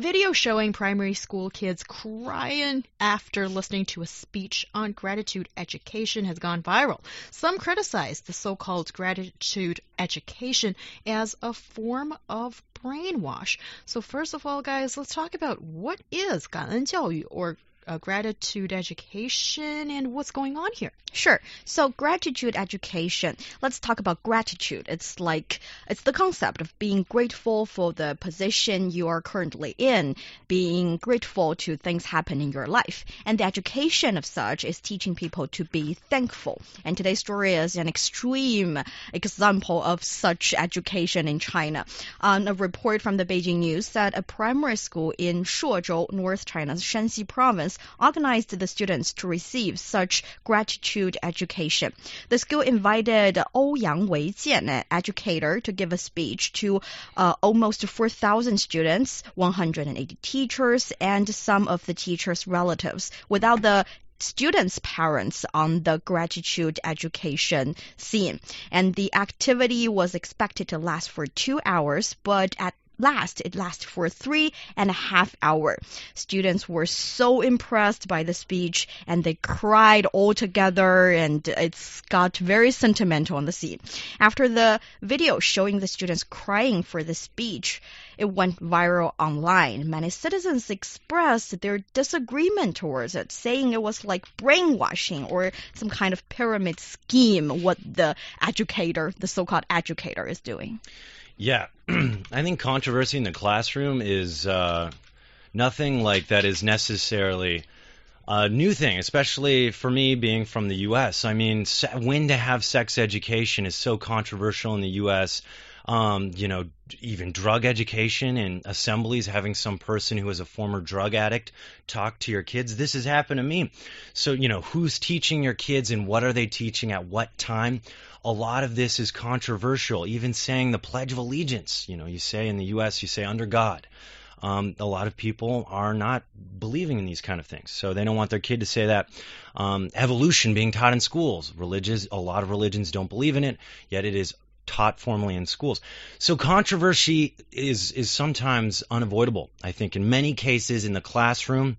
video showing primary school kids crying after listening to a speech on gratitude education has gone viral. Some criticize the so-called gratitude education as a form of brainwash. So first of all, guys, let's talk about what is 感恩教育 or uh, gratitude education and what's going on here. Sure. So gratitude education. Let's talk about gratitude. It's like it's the concept of being grateful for the position you are currently in, being grateful to things happen in your life. And the education of such is teaching people to be thankful. And today's story is an extreme example of such education in China. Um, a report from the Beijing News said a primary school in Shuozhou, North China's Shanxi province, organized the students to receive such gratitude education. The school invited Ouyang Weijian, an educator, to give a speech to uh, almost 4,000 students, 180 teachers, and some of the teachers' relatives. Without the students' parents on the gratitude education scene. And the activity was expected to last for two hours, but at last, it lasted for three and a half hour. Students were so impressed by the speech and they cried all together and it's got very sentimental on the scene. After the video showing the students crying for the speech, it went viral online. Many citizens expressed their disagreement towards it, saying it was like brainwashing or some kind of pyramid scheme what the educator, the so-called educator is doing. Yeah, I think controversy in the classroom is uh, nothing like that is necessarily a new thing, especially for me being from the U.S. I mean, when to have sex education is so controversial in the U.S. Um, you know, even drug education and assemblies, having some person who is a former drug addict talk to your kids. This has happened to me. So, you know, who's teaching your kids and what are they teaching at what time? A lot of this is controversial. Even saying the Pledge of Allegiance, you know, you say in the U.S., you say under God. Um, a lot of people are not believing in these kind of things, so they don't want their kid to say that. Um, evolution being taught in schools, religions, a lot of religions don't believe in it, yet it is taught formally in schools. So controversy is is sometimes unavoidable. I think in many cases in the classroom,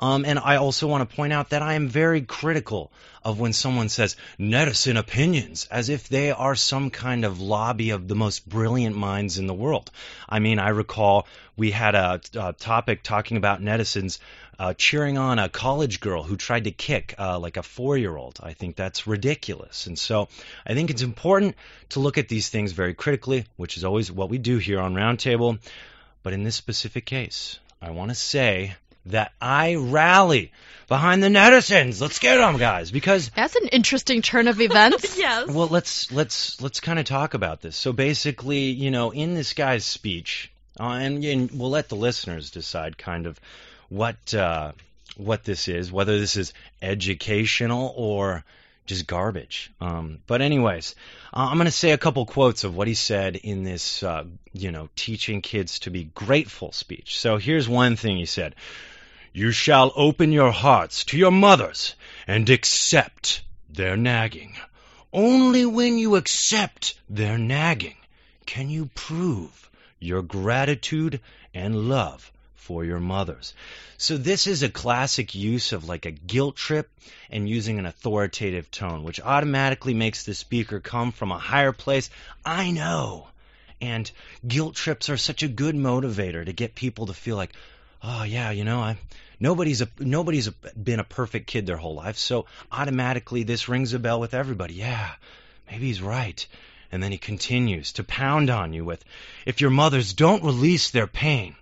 um, and I also want to point out that I am very critical of when someone says netizen opinions as if they are some kind of lobby of the most brilliant minds in the world. I mean, I recall we had a, a topic talking about netizens uh, cheering on a college girl who tried to kick uh, like a four year old. I think that's ridiculous. And so I think it's important to look at these things very critically, which is always what we do here on Roundtable. But in this specific case, I want to say that I rally behind the netizens. Let's get them, guys, because that's an interesting turn of events. yes. Well, let's let's let's kind of talk about this. So basically, you know, in this guy's speech, uh, and, and we'll let the listeners decide kind of what uh, what this is, whether this is educational or just garbage. Um, but anyways, uh, I'm going to say a couple quotes of what he said in this, uh, you know, teaching kids to be grateful speech. So here's one thing he said. You shall open your hearts to your mothers and accept their nagging. Only when you accept their nagging can you prove your gratitude and love for your mothers. So this is a classic use of like a guilt trip and using an authoritative tone, which automatically makes the speaker come from a higher place. I know. And guilt trips are such a good motivator to get people to feel like, oh yeah, you know, I nobody's a nobody's a, been a perfect kid their whole life, so automatically this rings a bell with everybody. Yeah, maybe he's right. And then he continues to pound on you with, if your mothers don't release their pain,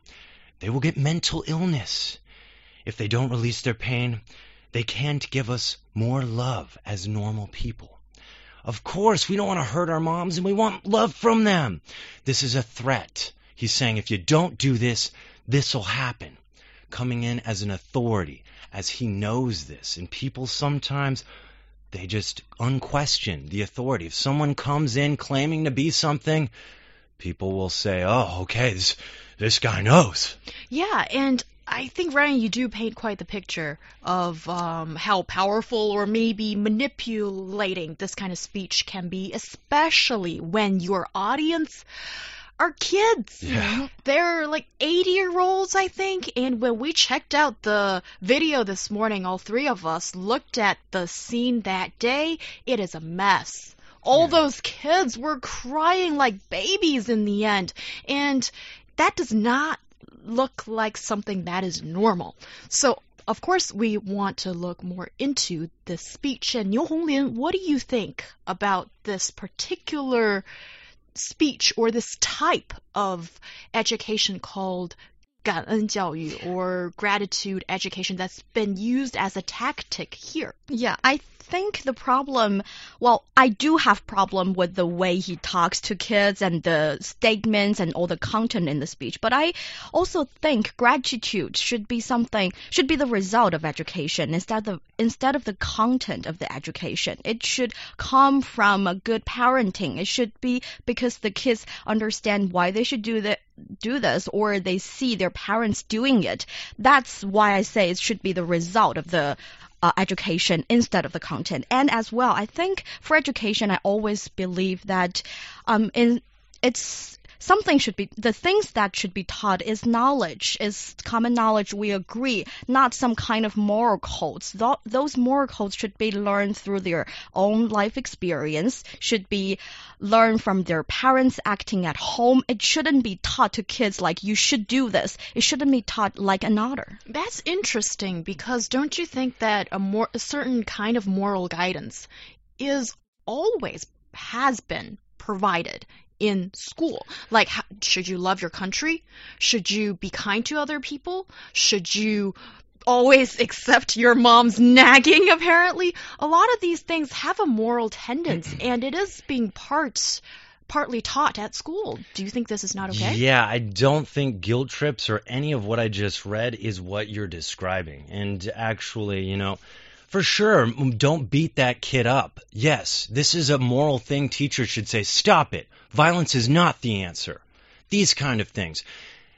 they will get mental illness. If they don't release their pain, they can't give us more love as normal people. Of course, we don't want to hurt our moms and we want love from them. This is a threat. He's saying if you don't do this, this will happen. Coming in as an authority, as he knows this. And people sometimes, they just unquestion the authority. If someone comes in claiming to be something, people will say, "Oh, okay, this this guy knows." Yeah, and I think Ryan, you do paint quite the picture of um, how powerful or maybe manipulating this kind of speech can be, especially when your audience are kids. Yeah. They're like 80 year olds, I think. And when we checked out the video this morning, all three of us looked at the scene that day. It is a mess. All Yeah. those kids were crying like babies in the end. And that does not look like something that is normal. So, of course, we want to look more into this speech. And Niu Honglin, what do you think about this particular speech or this type of education called 感恩教育 or gratitude education that's been used as a tactic here? Yeah, I think the problem, well, I do have problem with the way he talks to kids and the statements and all the content in the speech, but I also think gratitude should be something, should be the result of education instead of, instead of the content of the education. It should come from a good parenting. It should be because the kids understand why they should do that do this or they see their parents doing it. That's why I say it should be the result of the uh, education instead of the content. And as well, I think for education, I always believe that um, in it's something should be the things that should be taught is knowledge is common knowledge we agree not some kind of moral codes. Tho- those moral codes should be learned through their own life experience should be learned from their parents acting at home. It shouldn't be taught to kids like you should do this. It shouldn't be taught like another That's interesting because don't you think that a more a certain kind of moral guidance is always has been provided in school? Like, how, should you love your country? Should you be kind to other people? Should you always accept your mom's nagging? Apparently, a lot of these things have a moral tendency, and it is being part partly taught at school. Do you think this is not okay? Yeah, I don't think guilt trips or any of what I just read is what you're describing. And actually, you know, for sure, don't beat that kid up. Yes, this is a moral thing teachers should say. Stop it. Violence is not the answer. These kind of things.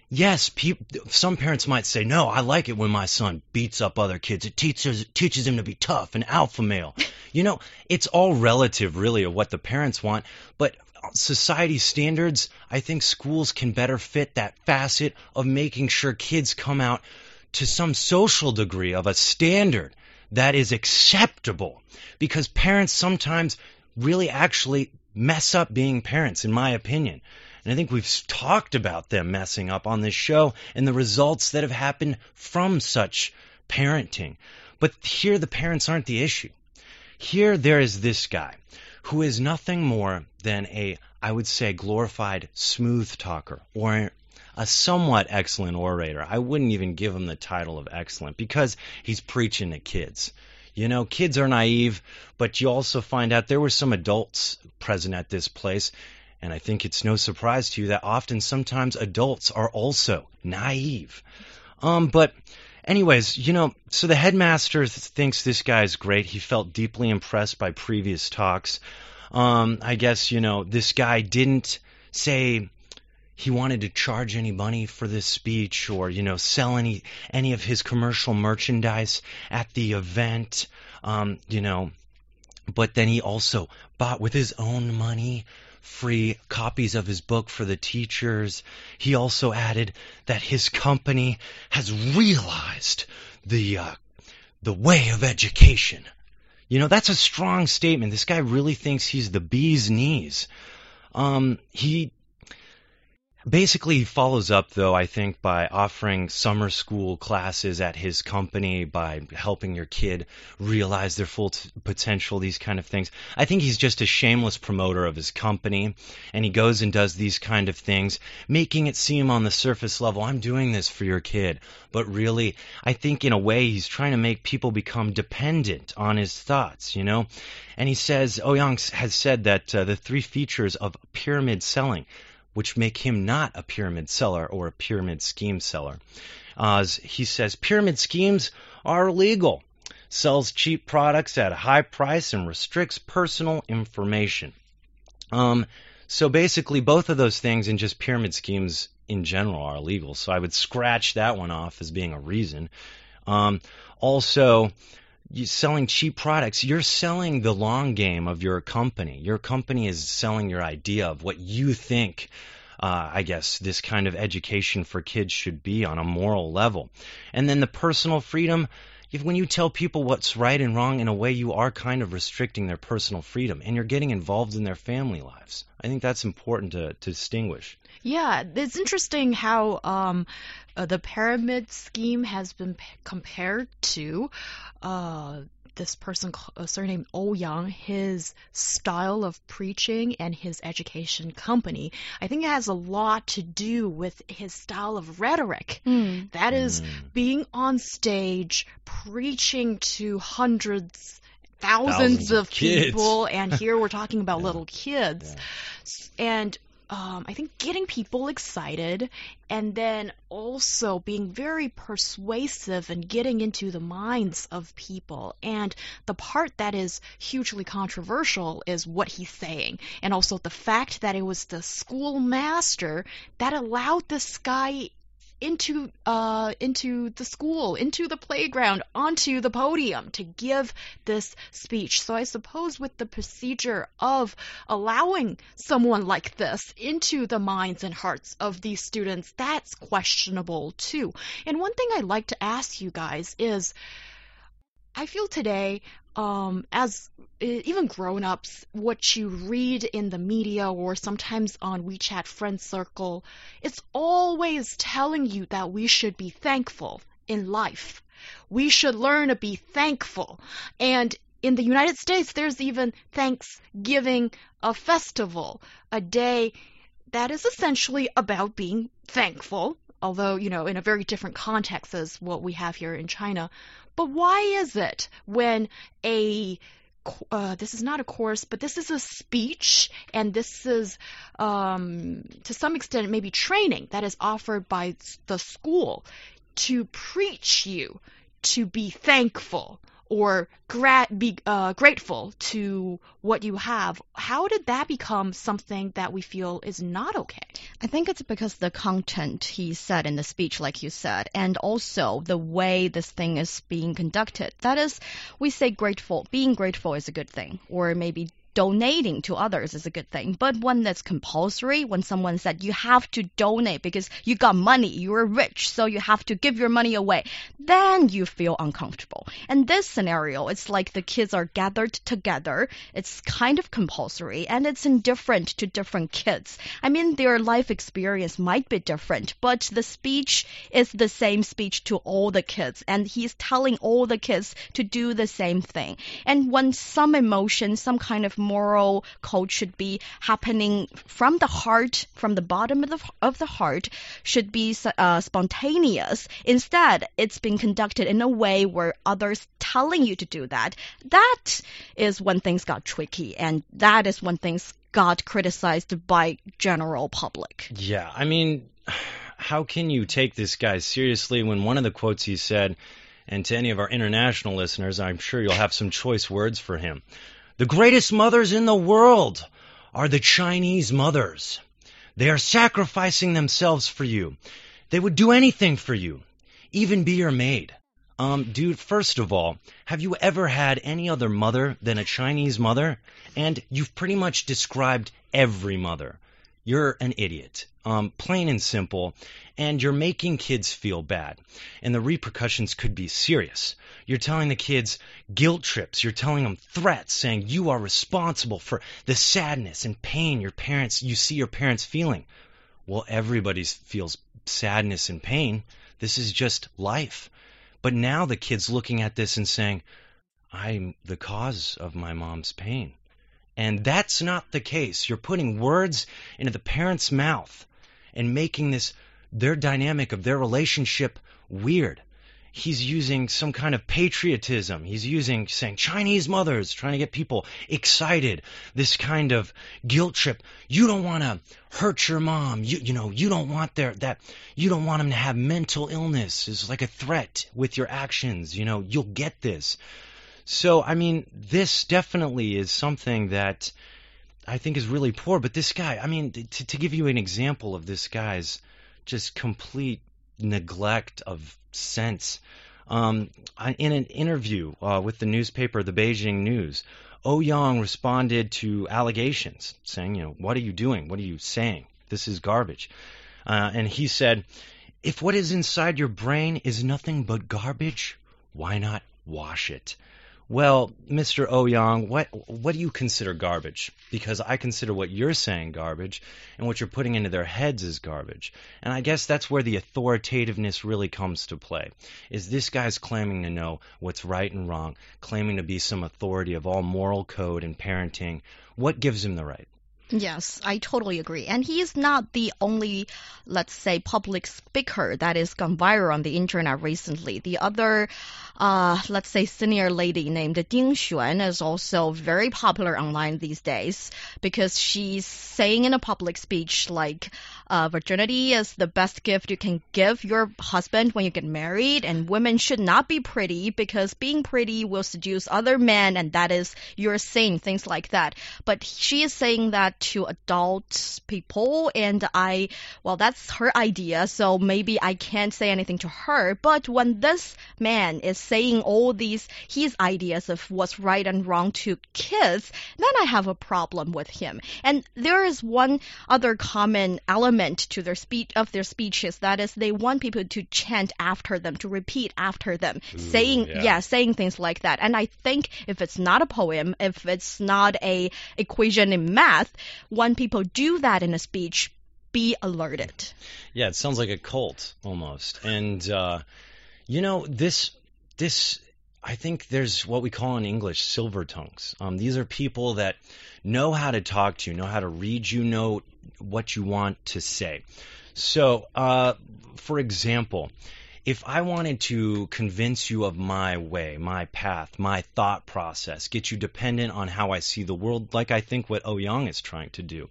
Yes, peop some parents might say, "No, I like it when my son beats up other kids. It teaches teaches him to be tough and alpha male." you know, it's all relative, really, of what the parents want. But society standards, I think schools can better fit that facet of making sure kids come out to some social degree of a standard that is acceptable. Because parents sometimes really actually mess up being parents, in my opinion. And I think we've talked about them messing up on this show and the results that have happened from such parenting. But here, the parents aren't the issue. Here, there is this guy who is nothing more than a, I would say, glorified smooth talker or a somewhat excellent orator. I wouldn't even give him the title of excellent because he's preaching to kids. You know, kids are naive, but you also find out there were some adults present at this place. And I think it's no surprise to you that often, sometimes adults are also naive. Um, but anyways, you know, so the headmaster th- thinks this guy is great. He felt deeply impressed by previous talks. Um, I guess, you know, this guy didn't say he wanted to charge any money for this speech or, you know, sell any any of his commercial merchandise at the event. Um, you know, but then he also bought with his own money free copies of his book for the teachers. He also added that his company has realized the uh, the way of education. You know, that's a strong statement. This guy really thinks he's the bee's knees. Um, he basically he follows up though i think by offering summer school classes at his company by helping your kid realize their full t- potential these kind of things. I think he's just a shameless promoter of his company and he goes and does these kind of things making it seem on the surface level i'm doing this for your kid. But really i think in a way he's trying to make people become dependent on his thoughts you know? And he says Ouyang has said that uh, the three features of pyramid selling which make him not a pyramid seller or a pyramid scheme seller. Uh, as he says pyramid schemes are illegal, sells cheap products at a high price, and restricts personal information. Um, So basically, both of those things and just pyramid schemes in general are illegal. So I would scratch that one off as being a reason. Um, also, you selling cheap products. You're selling the long game of your company. Your company is selling your idea of what you think. Uh, I guess this kind of education for kids should be on a moral level. And then the personal freedom, if, when you tell people what's right and wrong in a way, you are kind of restricting their personal freedom and you're getting involved in their family lives. I think that's important to, to distinguish. Yeah, it's interesting how um, uh, the pyramid scheme has been compared to uh, this person, uh, surnamed Ouyang, his style of preaching and his education company. I think it has a lot to do with his style of rhetoric. Mm. That is mm. being on stage, preaching to hundreds thousands, thousands of, people, and here we're talking about yeah. little kids. Yeah. And um, I think getting people excited and then also being very persuasive and getting into the minds of people. And the part that is hugely controversial is what he's saying. And also the fact that it was the schoolmaster that allowed this guy into uh, into the school, into the playground, onto the podium to give this speech. So I suppose with the procedure of allowing someone like this into the minds and hearts of these students, that's questionable too. And one thing I'd like to ask you guys is I feel today, um, as even grown ups, what you read in the media or sometimes on WeChat friend circle, it's always telling you that we should be thankful in life. We should learn to be thankful. And in the United States, there's even Thanksgiving, a festival, a day that is essentially about being thankful, although, you know, in a very different context as what we have here in China. But why is it when a uh, this is not a course, but this is a speech, and this is, um, to some extent, maybe training that is offered by the school to preach you to be thankful or gra- be uh, grateful to what you have, how did that become something that we feel is not okay? I think it's because the content he said in the speech, like you said, and also the way this thing is being conducted. That is, we say grateful. Being grateful is a good thing, or maybe donating to others is a good thing. But when that's compulsory, when someone said you have to donate because you got money, you're rich, so you have to give your money away, then you feel uncomfortable. And this scenario, it's like the kids are gathered together. It's kind of compulsory and it's indifferent to different kids. I mean, their life experience might be different, but the speech is the same speech to all the kids. And he's telling all the kids to do the same thing. And when some emotion, some kind of moral code should be happening from the heart, from the bottom of the, of the heart, should be uh, spontaneous. Instead, it's being conducted in a way where others telling you to do that. That is when things got tricky, and that is when things got criticized by general public. Yeah, I mean, how can you take this guy seriously when one of the quotes he said, and to any of our international listeners, I'm sure you'll have some choice words for him. The greatest mothers in the world are the Chinese mothers. They are sacrificing themselves for you. They would do anything for you, even be your maid. Um, dude, first of all, have you ever had any other mother than a Chinese mother? And you've pretty much described every mother. You're an idiot. Um, plain and simple. And you're making kids feel bad. And the repercussions could be serious. You're telling the kids guilt trips. You're telling them threats saying you are responsible for the sadness and pain your parents, you see your parents feeling. Well, everybody feels sadness and pain. This is just life. But now the kid's looking at this and saying, I'm the cause of my mom's pain. And that's not the case. You're putting words into the parent's mouth and making this their dynamic of their relationship weird. He's using some kind of patriotism. He's using saying Chinese mothers, trying to get people excited. This kind of guilt trip. You don't want to hurt your mom. You you know you don't want their that you don't want them to have mental illness. Is like a threat with your actions. You know you'll get this. So I mean this definitely is something that I think is really poor. But this guy, I mean, to, to give you an example of this guy's just complete neglect of sense. Um, in an interview uh, with the newspaper, the Beijing News, Ouyang responded to allegations, saying, you know, what are you doing? What are you saying? This is garbage. Uh, and he said, if what is inside your brain is nothing but garbage, why not wash it? Well, Mr. Ouyang, oh what what do you consider garbage? Because I consider what you're saying garbage, and what you're putting into their heads is garbage. And I guess that's where the authoritativeness really comes to play. Is this guy's claiming to know what's right and wrong, claiming to be some authority of all moral code and parenting? What gives him the right? Yes, I totally agree. And he is not the only, let's say, public speaker that is gone viral on the internet recently. The other uh, let's say, senior lady named Ding Xuan is also very popular online these days because she's saying in a public speech like, uh, virginity is the best gift you can give your husband when you get married, and women should not be pretty because being pretty will seduce other men, and that is your sin, things like that. But she is saying that to adult people, and I, well, that's her idea, so maybe I can't say anything to her. But when this man is saying all these his ideas of what's right and wrong to kids, then I have a problem with him. And there is one other common element to their speech of their speeches that is they want people to chant after them, to repeat after them, Ooh, saying yeah. yeah, saying things like that. And I think if it's not a poem, if it's not a equation in math, when people do that in a speech, be alerted. Yeah, it sounds like a cult almost. And uh, you know, this this I think there's what we call in English silver tongues. Um, these are people that know how to talk to you, know how to read you, know what you want to say. So, uh, for example, if I wanted to convince you of my way, my path, my thought process, get you dependent on how I see the world, like I think what Ouyang is trying to do,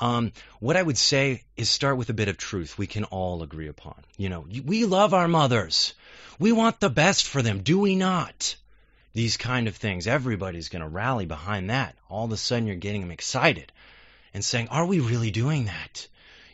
um, what I would say is start with a bit of truth we can all agree upon. You know, we love our mothers. We want the best for them, do we not? These kind of things, everybody's going to rally behind that. All of a sudden, you're getting them excited and saying, Are we really doing that?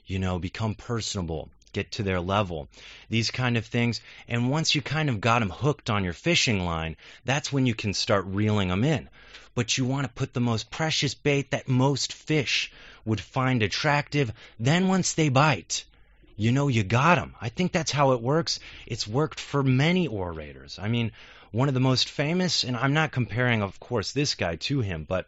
You know, become personable, get to their level, these kind of things. And once you kind of got them hooked on your fishing line, that's when you can start reeling them in. But you want to put the most precious bait that most fish would find attractive. Then once they bite, you know you got them. I think that's how it works. It's worked for many orators. I mean, one of the most famous, and I'm not comparing, of course, this guy to him, but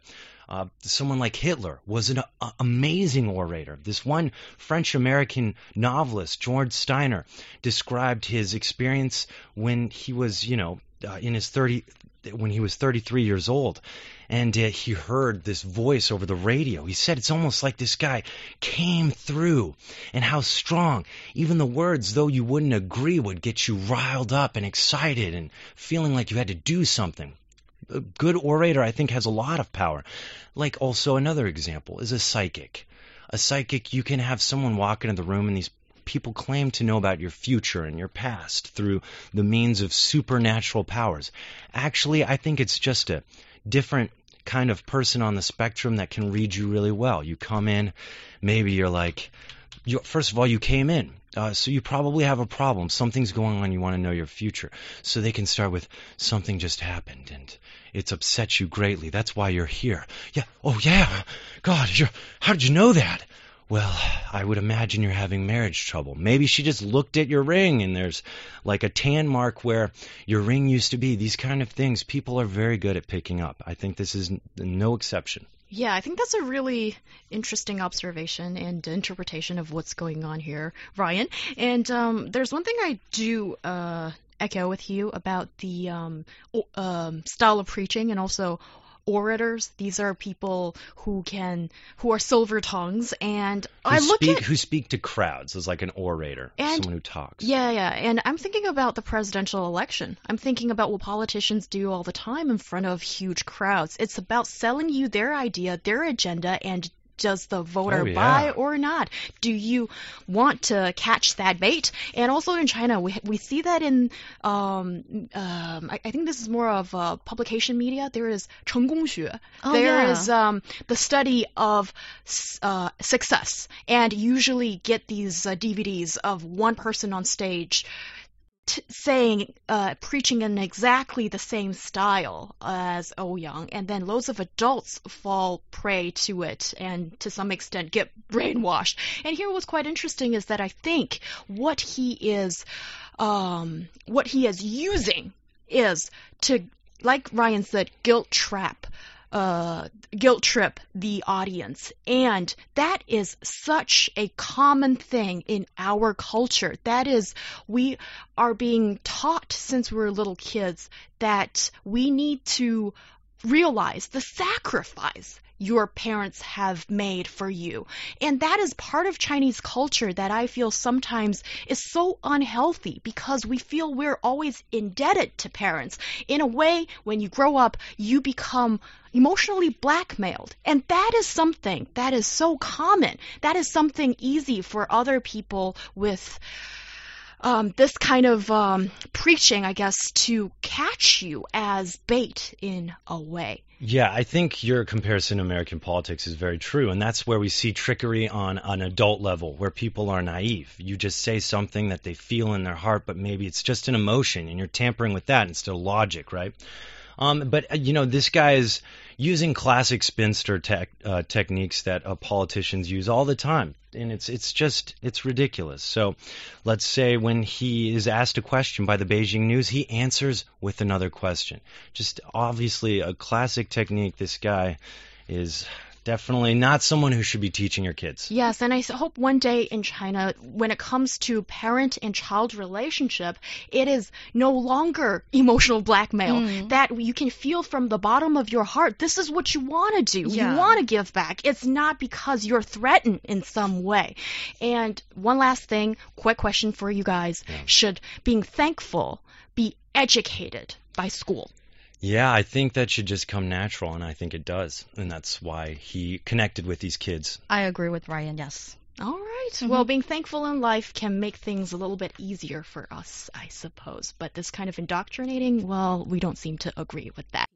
uh, someone like Hitler was an uh, amazing orator. This one French American novelist, George Steiner, described his experience when he was, you know, uh, in his 30 when he was 33 years old and uh, he heard this voice over the radio. He said it's almost like this guy came through and how strong. Even the words, though you wouldn't agree, would get you riled up and excited and feeling like you had to do something. A good orator, I think, has a lot of power. Like also another example is a psychic. A psychic, you can have someone walk into the room and these people claim to know about your future and your past through the means of supernatural powers. Actually, I think it's just a different kind of person on the spectrum that can read you really well. You come in, maybe you're like, you, first of all, you came in. Uh, so you probably have a problem. Something's going on. You want to know your future. So they can start with something just happened and it's upset you greatly. That's why you're here. Yeah. Oh yeah. God, you're, how did you know that? Well, I would imagine you're having marriage trouble. Maybe she just looked at your ring and there's like a tan mark where your ring used to be. These kind of things people are very good at picking up. I think this is no exception. Yeah, I think that's a really interesting observation and interpretation of what's going on here, Ryan. And um, there's one thing I do uh, echo with you about the um, um, style of preaching and also orators. These are people who can who are silver tongues, and who I look speak, at who speak to crowds as like an orator, and, someone who talks. Yeah, yeah. And I'm thinking about the presidential election. I'm thinking about what politicians do all the time in front of huge crowds. It's about selling you their idea, their agenda, and does the voter Oh, yeah. buy or not? Do you want to catch that bait? And also in China, we we see that in um, um I, I think this is more of uh, publication media. There is 成功学. Oh, There yeah. is um the study of s- uh, success, and usually get these uh, DVDs of one person on stage t- saying, uh, preaching in exactly the same style as Ouyang, and then loads of adults fall prey to it and to some extent get brainwashed. And here what's quite interesting is that I think what he is, um, what he is using is to, like Ryan said, guilt trap uh, guilt trip the audience. And that is such a common thing in our culture. That is, we are being taught since we were little kids that we need to realize the sacrifice your parents have made for you. And that is part of Chinese culture that I feel sometimes is so unhealthy because we feel we're always indebted to parents. In a way, when you grow up, you become emotionally blackmailed. And that is something that is so common. That is something easy for other people with um, this kind of um, preaching, I guess, to catch you as bait in a way. Yeah, I think your comparison to American politics is very true, and that's where we see trickery on an adult level, where people are naive. You just say something that they feel in their heart, but maybe it's just an emotion, and you're tampering with that instead of logic, right? Um, but uh, you know, this guy is using classic spinster tech, uh, techniques that uh, politicians use all the time, and it's it's just it's ridiculous. So, let's say when he is asked a question by the Beijing News, he answers with another question. Just obviously a classic technique. This guy is definitely not someone who should be teaching your kids. Yes, and I hope one day in China, when it comes to parent and child relationship, it is no longer emotional blackmail. Mm. That you can feel from the bottom of your heart, this is what you want to do. Yeah. You want to give back. It's not because you're threatened in some way. And one last thing, quick question for you guys. Yeah. Should being thankful be educated by school? Yeah, I think that should just come natural, and I think it does, and that's why he connected with these kids. I agree with Ryan, yes. All right. Mhm. Well, being thankful in life can make things a little bit easier for us, I suppose. But this kind of indoctrinating, well, we don't seem to agree with that.